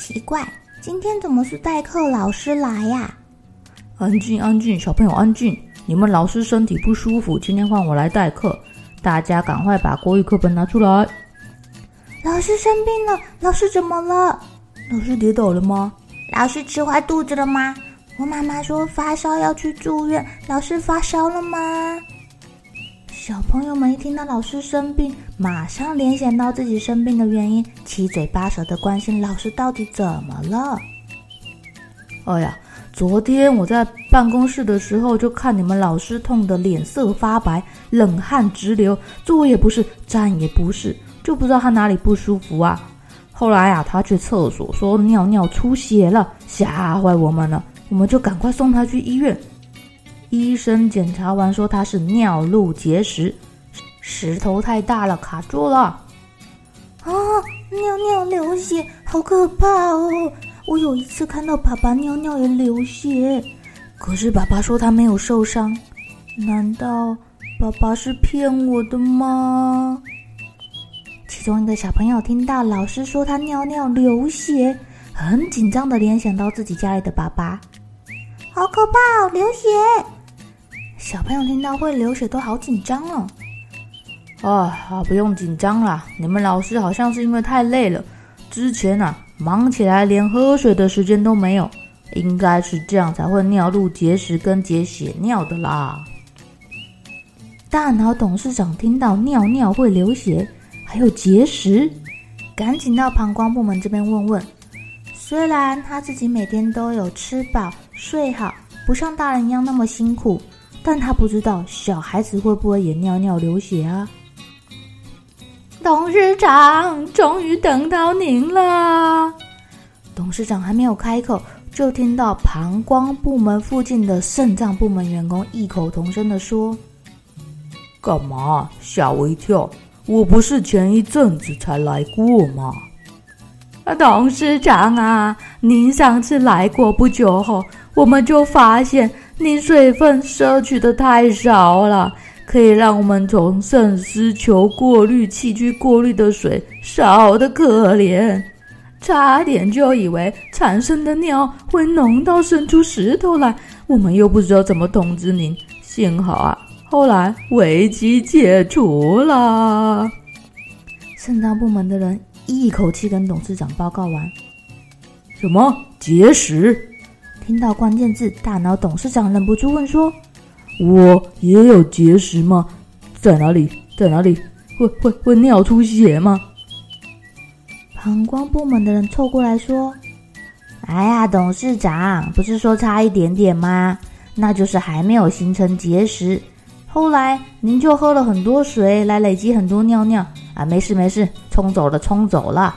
奇怪，今天怎么是代课老师来呀？安静，安静，小朋友安静！你们老师身体不舒服，今天换我来代课。大家赶快把国语课本拿出来。老师生病了，老师怎么了？老师跌倒了吗？老师吃坏肚子了吗？我妈妈说发烧要去住院，老师发烧了吗？小朋友们一听到老师生病，马上联想到自己生病的原因，七嘴八舌的关心老师到底怎么了。哎呀，昨天我在办公室的时候，就看你们老师痛得脸色发白，冷汗直流，坐也不是，站也不是，就不知道他哪里不舒服啊。后来啊，他去厕所说尿尿出血了，吓坏我们了，我们就赶快送他去医院。医生检查完说他是尿路结石，石头太大了卡住了。啊，尿尿流血，好可怕哦！我有一次看到爸爸尿尿也流血，可是爸爸说他没有受伤，难道爸爸是骗我的吗？其中一个小朋友听到老师说他尿尿流血，很紧张的联想到自己家里的爸爸，好可怕哦，流血！小朋友听到会流血都好紧张哦。啊，不用紧张啦，你们老师好像是因为太累了，之前啊忙起来连喝水的时间都没有，应该是这样才会尿路结石跟结血尿的啦。大脑董事长听到尿尿会流血，还有结石，赶紧到膀胱部门这边问问。虽然他自己每天都有吃饱睡好，不像大人一样那么辛苦。但他不知道小孩子会不会也尿尿流血啊？董事长，终于等到您了。董事长还没有开口，就听到膀胱部门附近的肾脏部门员工异口同声地说：“干嘛？吓我一跳！我不是前一阵子才来过吗？”啊，董事长啊，您上次来过不久后，我们就发现。你水分摄取的太少了，可以让我们从肾丝球过滤器去过滤的水少得可怜，差点就以为产生的尿会浓到渗出石头来，我们又不知道怎么通知您。幸好啊，后来危机解除了。肾脏部门的人一口气跟董事长报告完，什么结石？听到关键字，大脑董事长忍不住问说：“我也有结石吗？在哪里？在哪里？会会会尿出血吗？”膀胱部门的人凑过来说：“哎呀，董事长，不是说差一点点吗？那就是还没有形成结石。后来您就喝了很多水，来累积很多尿尿啊，没事没事，冲走了冲走了。”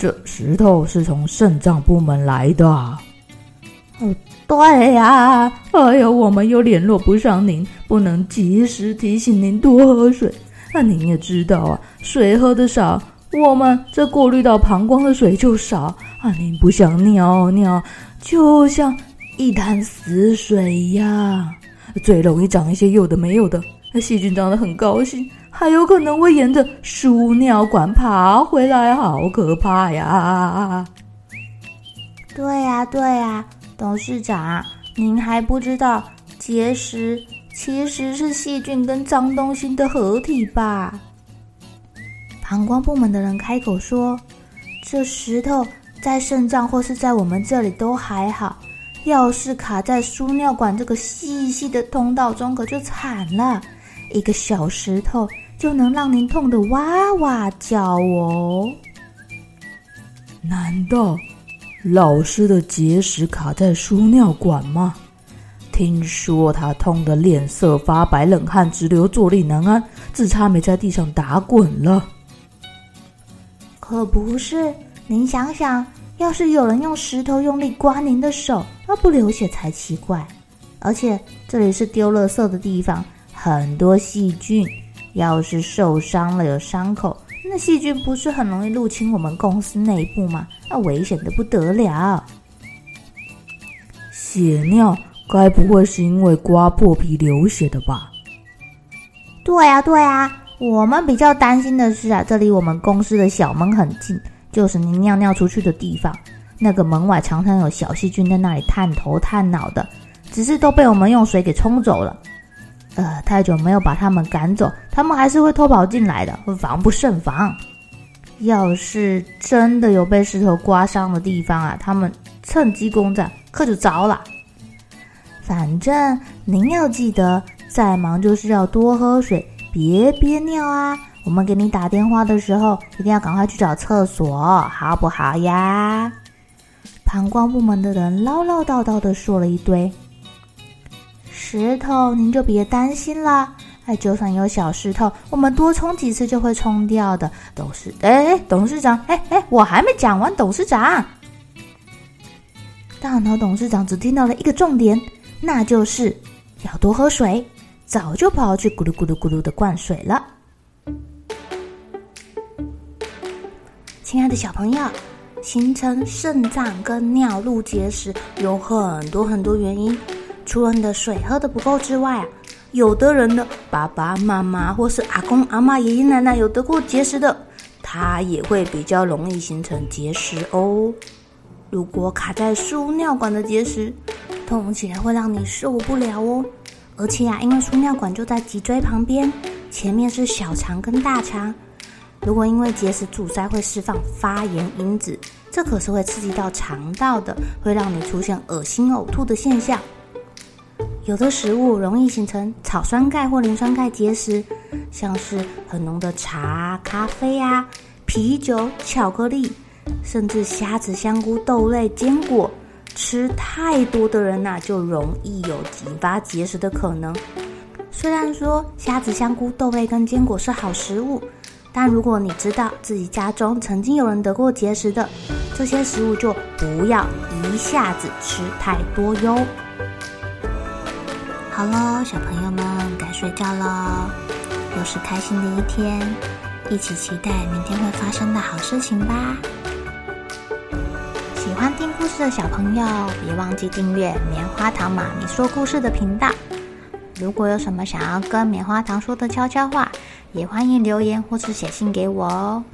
这石头是从肾脏部门来的。哦，对呀，哎呦，我们又联络不上您，不能及时提醒您多喝水。那您也知道啊，水喝的少，我们这过滤到膀胱的水就少啊。您不想尿尿，就像一潭死水一样，最容易长一些有的没有的。细菌长得很高兴。还有可能会沿着输尿管爬回来，好可怕呀！对呀，对呀，董事长，您还不知道结石其实是细菌跟脏东西的合体吧？膀胱部门的人开口说：“这石头在肾脏或是在我们这里都还好，要是卡在输尿管这个细细的通道中，可就惨了。一个小石头就能让您痛得哇哇叫哦。难道老师的结石卡在输尿管吗？听说他痛得脸色发白，冷汗直流，坐立难安，只差没在地上打滚了。可不是，您想想，要是有人用石头用力刮您的手，那不流血才奇怪。而且这里是丢垃圾的地方，很多细菌，要是受伤了有伤口，那细菌不是很容易入侵我们公司内部吗？那危险的不得了。血尿。该不会是因为刮破皮流血的吧？对呀，对呀，我们比较担心的是啊，这离我们公司的小门很近，就是您尿尿出去的地方。那个门外常常有小细菌在那里探头探脑的，只是都被我们用水给冲走了。呃，太久没有把他们赶走，他们还是会偷跑进来的，会防不胜防。要是真的有被石头刮伤的地方啊，他们趁机攻占，可就糟了。反正您要记得，再忙就是要多喝水，别憋尿啊！我们给你打电话的时候，一定要赶快去找厕所，好不好呀？膀胱部门的人唠唠叨叨的说了一堆。石头您就别担心了，哎，就算有小石头，我们多冲几次就会冲掉的。董事，哎，董事长，哎哎，我还没讲完，董事长。大脑董事长只听到了一个重点。那就是要多喝水，早就跑去咕噜咕噜咕噜的灌水了。亲爱的小朋友，形成肾脏跟尿路结石有很多很多原因，除了你的水喝得不够之外啊，有的人的爸爸妈妈或是阿公阿嬷、爷爷奶奶有得过结石的，他也会比较容易形成结石哦。如果卡在输尿管的结石，痛起来会让你受不了哦，而且啊，因为输尿管就在脊椎旁边，前面是小肠跟大肠。如果因为结石阻塞，会释放发炎因子，这可是会刺激到肠道的，会让你出现恶心呕吐的现象。有的食物容易形成草酸钙或磷酸钙结石，像是很浓的茶、咖啡啊、啤酒、巧克力，甚至虾子、香菇、豆类、坚果。吃太多的人呐、就容易有引发结石的可能。虽然说虾子、香菇、豆类跟坚果是好食物，但如果你知道自己家中曾经有人得过结石的，这些食物就不要一下子吃太多哟。好喽，小朋友们该睡觉喽，又是开心的一天，一起期待明天会发生的好事情吧。喜欢听故事的小朋友，别忘记订阅棉花糖妈咪说故事的频道。如果有什么想要跟棉花糖说的悄悄话，也欢迎留言或是写信给我哦。